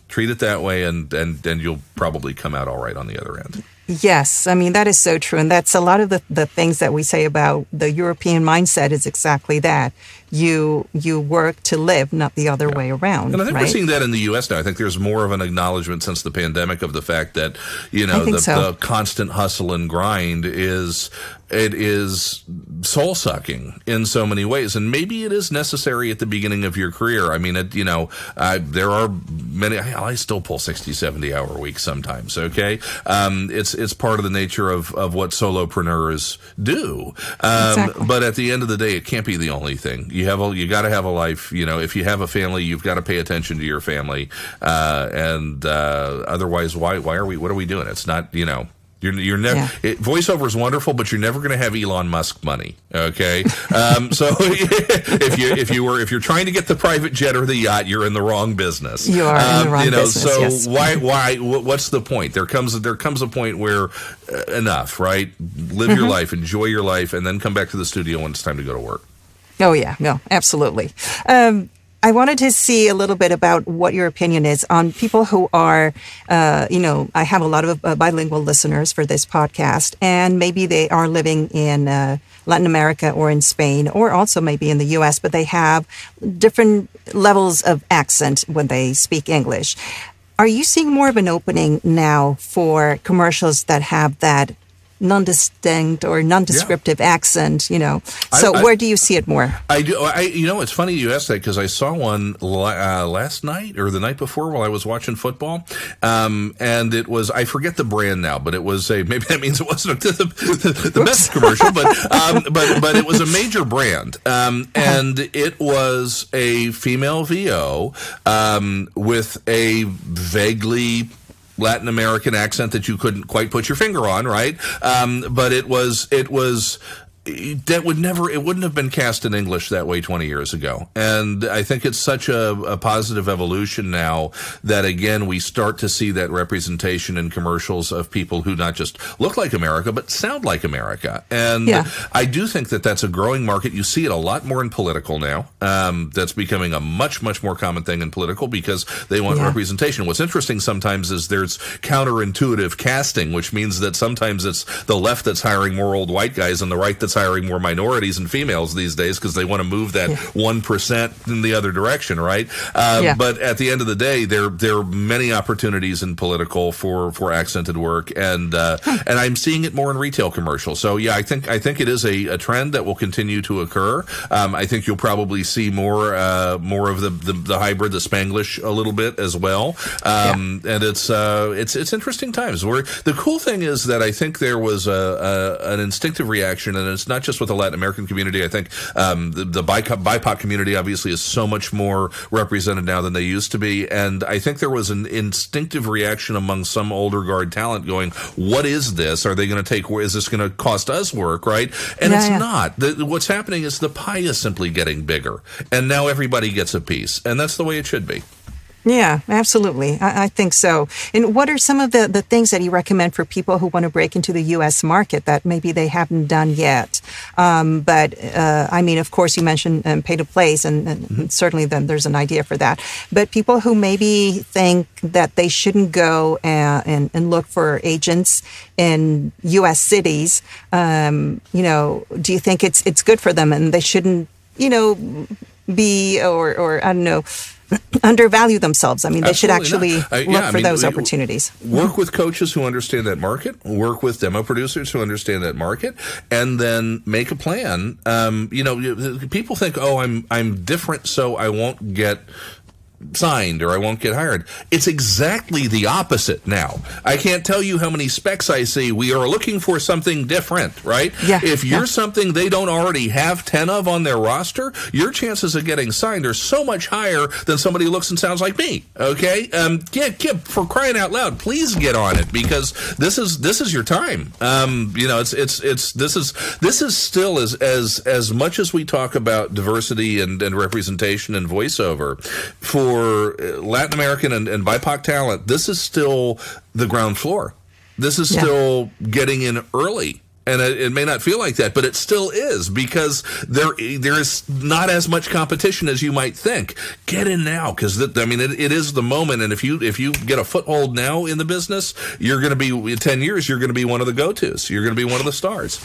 Treat it that way and and and you'll probably come out all right on the other end. Yes, I mean that is so true, and that's a lot of the, the things that we say about the European mindset is exactly that. You you work to live, not the other yeah. way around. And I think right? we're seeing that in the U.S. now. I think there's more of an acknowledgement since the pandemic of the fact that you know the, so. the constant hustle and grind is it is soul sucking in so many ways, and maybe it is necessary at the beginning of your career. I mean, it, you know, uh, there are many, I still pull 60, 70 hour weeks sometimes. Okay. Um, it's, it's part of the nature of, of what solopreneurs do. Um, exactly. but at the end of the day, it can't be the only thing. You have a, you got to have a life. You know, if you have a family, you've got to pay attention to your family. Uh, and, uh, otherwise, why, why are we, what are we doing? It's not, you know, you're, you're never yeah. it, voiceover is wonderful, but you're never going to have Elon Musk money. Okay, um, so if you if you were if you're trying to get the private jet or the yacht, you're in the wrong business. You are um, in the um, wrong you know, business. So yes. why why what's the point? There comes there comes a point where uh, enough, right? Live mm-hmm. your life, enjoy your life, and then come back to the studio when it's time to go to work. Oh yeah, no, absolutely. Um, I wanted to see a little bit about what your opinion is on people who are, uh, you know, I have a lot of uh, bilingual listeners for this podcast, and maybe they are living in uh, Latin America or in Spain, or also maybe in the US, but they have different levels of accent when they speak English. Are you seeing more of an opening now for commercials that have that non-distinct or non-descriptive yeah. accent you know so I, I, where do you see it more i do i you know it's funny you asked that because i saw one uh, last night or the night before while i was watching football um, and it was i forget the brand now but it was a maybe that means it wasn't the, the, the best commercial but um, but but it was a major brand um, uh-huh. and it was a female vo um, with a vaguely Latin American accent that you couldn't quite put your finger on, right? Um, but it was it was that would never it wouldn't have been cast in english that way 20 years ago. And i think it's such a, a, positive evolution now that again we start to see that representation in commercials of people who not just look like america but sound like america. And yeah. i do think that that's a growing market. You see it a lot more in political now. Um, that's becoming a much much more common thing in political because they want yeah. representation. What's interesting sometimes is there's counterintuitive casting which means that sometimes it's the left that's hiring more old white guys and the right that's hiring more minorities and females these days because they want to move that one yeah. in the other direction, right? Uh, yeah. But at the end of the day, there there are many opportunities in political for for accented work, and uh, and I'm seeing it more in retail commercials. So yeah, I think I think it is a, a trend that will continue to occur. Um, I think you'll probably see more uh, more of the, the, the hybrid, the Spanglish, a little bit as well. Um, yeah. And it's uh, it's it's interesting times. Where the cool thing is that I think there was a, a an instinctive reaction, and it's not just with the Latin American community. I think um, the, the BIPOC, BIPOC community obviously is so much more represented now than they used to be. And I think there was an instinctive reaction among some older guard talent going, what is this? Are they going to take, is this going to cost us work, right? And yeah, it's yeah. not. The, what's happening is the pie is simply getting bigger. And now everybody gets a piece. And that's the way it should be. Yeah, absolutely. I, I, think so. And what are some of the, the things that you recommend for people who want to break into the U.S. market that maybe they haven't done yet? Um, but uh, I mean, of course, you mentioned um, pay to plays, and, and mm-hmm. certainly then there's an idea for that. But people who maybe think that they shouldn't go and, and, and look for agents in U.S. cities, um, you know, do you think it's it's good for them and they shouldn't, you know, be or or I don't know undervalue themselves. I mean, they should actually uh, yeah, look for I mean, those opportunities. Work with coaches who understand that market, work with demo producers who understand that market, and then make a plan. Um, you know, people think, oh, I'm I'm different, so I won't get signed or I won't get hired. It's exactly the opposite now. I can't tell you how many specs I see. We are looking for something different, right? Yeah, if you're yeah. something they don't already have 10 of on their roster, your chances of getting signed are so much higher than somebody who looks and sounds like me. Okay? Um, get, get, for crying out loud, please get on it because this is, this is your time. Um, you know, it's, it's, it's, this is, this is still as, as, as much as we talk about diversity and, and representation and voiceover for for uh, Latin American and, and BIPOC talent, this is still the ground floor. This is yeah. still getting in early and it, it, may not feel like that, but it still is because there there is not as much competition as you might think. Get in now because I mean it, it is the moment, and if you if you get a foothold now in the business, you're going to be in ten years. You're going to be one of the go tos. You're going to be one of the stars.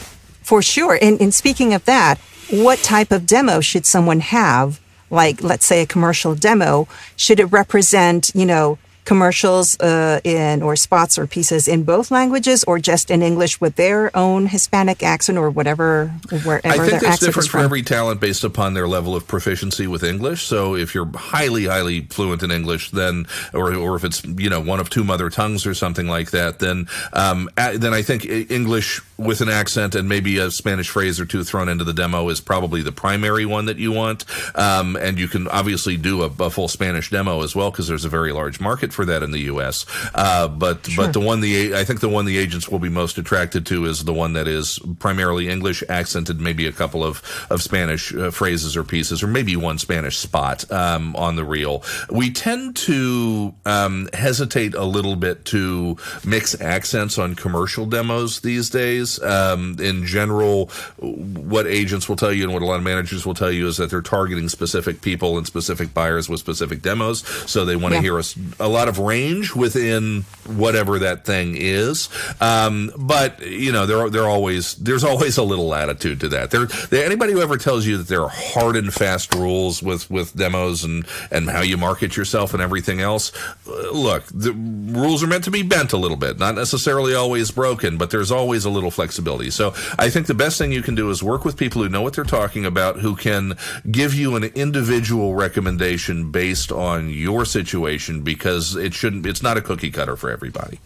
For sure. And, and speaking of that, what type of demo should someone have like let's say a commercial demo should it represent you know commercials uh, in or spots or pieces in both languages or just in English with their own Hispanic accent or whatever wherever I think their it's different for every talent based upon their level of proficiency with English. So if you're highly, highly fluent in English, then or or if it's you know one of two mother tongues or something like that, then um, then I think English with an accent and maybe a Spanish phrase or two thrown into the demo is probably the primary one that you want. Um, and you can obviously do a, a, full Spanish demo as well because there's a very large market for that in the U.S. Uh, but sure. but the one the I think the one the agents will be most attracted to is the one that is primarily English accented, maybe a couple of of Spanish uh, phrases or pieces, or maybe one Spanish spot um, on the reel. We tend to um, hesitate a little bit to mix accents on commercial demos these days. Um, in general, what agents will tell you and what a lot of managers will tell you is that they're targeting specific people and specific buyers with specific demos. So they want to yeah. hear a, a, lot of range within whatever that thing is. Um, but you know, there there always there's always a little latitude to that. There, there, anybody who ever tells you that there are hard and fast rules with with demos and and how you market yourself and everything else, uh, look, the rules are meant to be bent a little bit, not necessarily always broken, but there's always a little flexibility. So I think the best thing you can do is work with people who know what they're talking about, who can give you an individual recommendation based on your situation because it shouldn't, it's not a cookie cutter for everybody.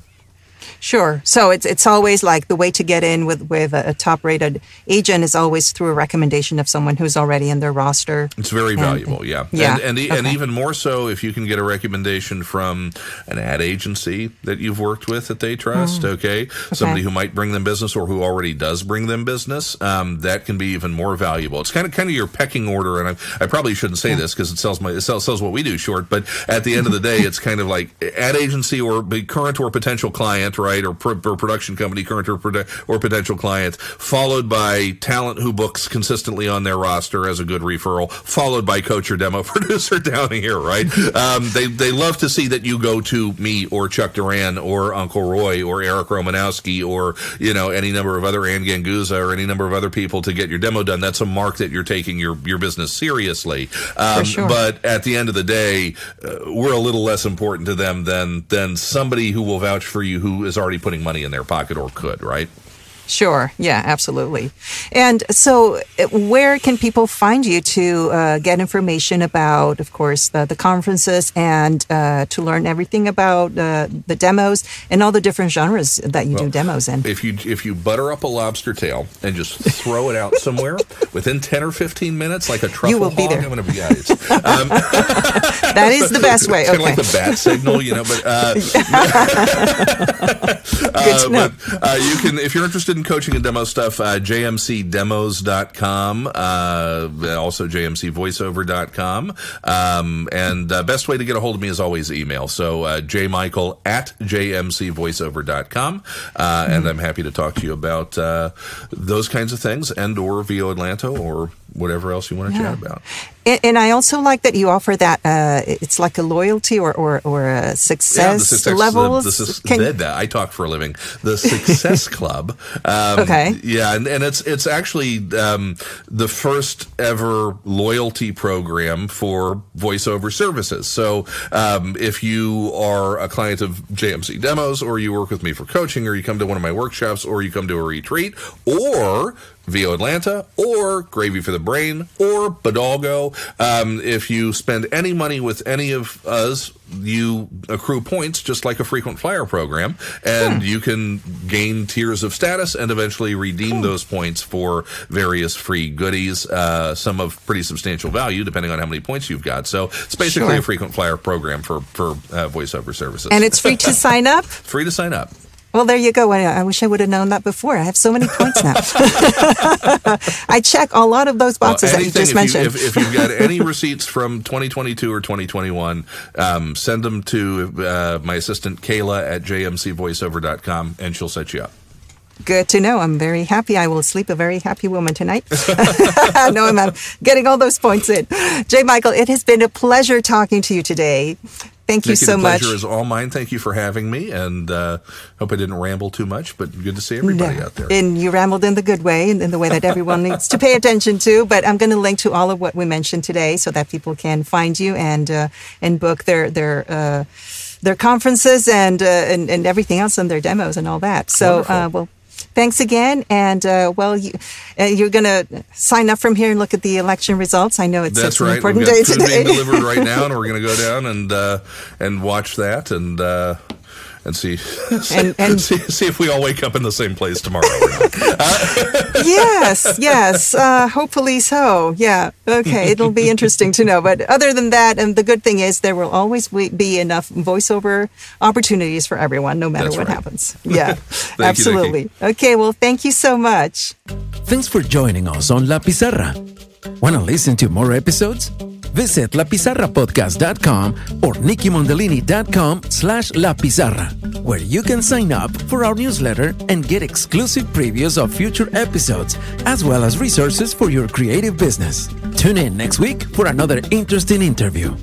Sure. So it's it's always like the way to get in with with a, a top rated agent is always through a recommendation of someone who's already in their roster. It's very and, valuable. Yeah. Yeah. And and, okay. and, even more so if you can get a recommendation from an ad agency that you've worked with that they trust. Mm. Okay? okay. Somebody who might bring them business or who already does bring them business. Um, that can be even more valuable. It's kind of kind of your pecking order. And I, I probably shouldn't say yeah. this because it sells my it sells, sells what we do short. But at the end of the day, it's kind of like ad agency or current or potential client right, or, or production company, current or, or potential client, followed by talent who books consistently on their roster as a good referral, followed by coach or demo producer down here, right? Um, they, they love to see that you go to me or Chuck Duran or Uncle Roy or Eric Romanowski or, you know, any number of other Anne Ganguzza or any number of other people to get your demo done. That's a mark that you're taking your, your business seriously. Um, sure. But at the end of the day, uh, we're a little less important to them than, than somebody who will vouch for you who is already putting money in their pocket or could, right? Sure. Yeah, absolutely. And so, uh, where can people find you to uh, get information about, of course, the, the conferences and uh, to learn everything about uh, the demos and all the different genres that you well, do demos in? If you if you butter up a lobster tail and just throw it out somewhere within ten or fifteen minutes, like a truffle you will hog, be there. I'm going to be guys. Um, that is the best way. Kind okay. of like the bat signal, you know. But, uh, Good to know. But, you can, if you're interested in coaching and demo stuff, uh, jmcdemos.com, uh, also jmcvoiceover.com. Um, and uh, best way to get a hold of me is always email. So uh, jmichael at jmcvoiceover.com. Uh, mm-hmm. And I'm happy to talk to you about uh, those kinds of things and or VO Atlanta or whatever else you want to yeah. chat about. And, and, I also like that you offer that uh, it's like a loyalty or or, or a success, yeah, the success levels. The, the, Can, the, the, I talk for a living. The Success Club. Um, okay. Yeah, and, and it's it's actually um, the first ever loyalty program for voiceover services. So um, if you are a client of JMC Demos, or you work with me for coaching, or you come to one of my workshops, or you come to a retreat, or VO Atlanta or Gravy for the Brain or Bodalgo. Um, if you spend any money with any of us, you accrue points just like a frequent flyer program, and hmm. you can gain tiers of status and eventually redeem those points for various free goodies, uh, some of pretty substantial value depending on how many points you've got. So it's basically sure. a frequent flyer program for for uh, voiceover services, and it's free to sign up. free to sign up. Well, there you go. I wish I would have known that before. I have so many points now. I check a lot of those boxes well, that you just if mentioned. You, if, if, you've got any receipts from 2022 or 2021, um, send them to uh, my assistant Kayla at jmcvoiceover.com and she'll set you up. Good to know. I'm very happy. I will sleep a very happy woman tonight. no, I'm getting all those points in. J. Michael, it has been a pleasure talking to you today. Thank you Nikki, so the much. pleasure is all mine. Thank you for having me, and uh, hope I didn't ramble too much. But good to see everybody no. out there. And you rambled in the good way, and in the way that everyone needs to pay attention to. But I'm going to link to all of what we mentioned today, so that people can find you and uh, and book their their. Uh, their conferences and, uh, and and everything else and their demos and all that. So, uh, well, thanks again. And uh, well, you, uh, you're going to sign up from here and look at the election results. I know it's That's such an right. important We've day got food today. being delivered right now, and we're going to go down and uh, and watch that and. Uh, and see, And- and- see, see if we all wake up in the same place tomorrow. Or not. yes, yes. Uh, hopefully so. Yeah. Okay. It'll be interesting to know. But other than that, and the good thing is there will always be enough voiceover opportunities for everyone, no matter That's what right. happens. Yeah. you, Nikki. absolutely. Okay. Well, thank you so much. Thanks for joining us on La Pizarra. Want to listen to more episodes? Visit lapizarrapodcast.com or nickimondolini.com slash La Pizarra, where you can sign up for our newsletter and get exclusive previews of future episodes, as well as resources for your creative business. Tune in next week for another interesting interview.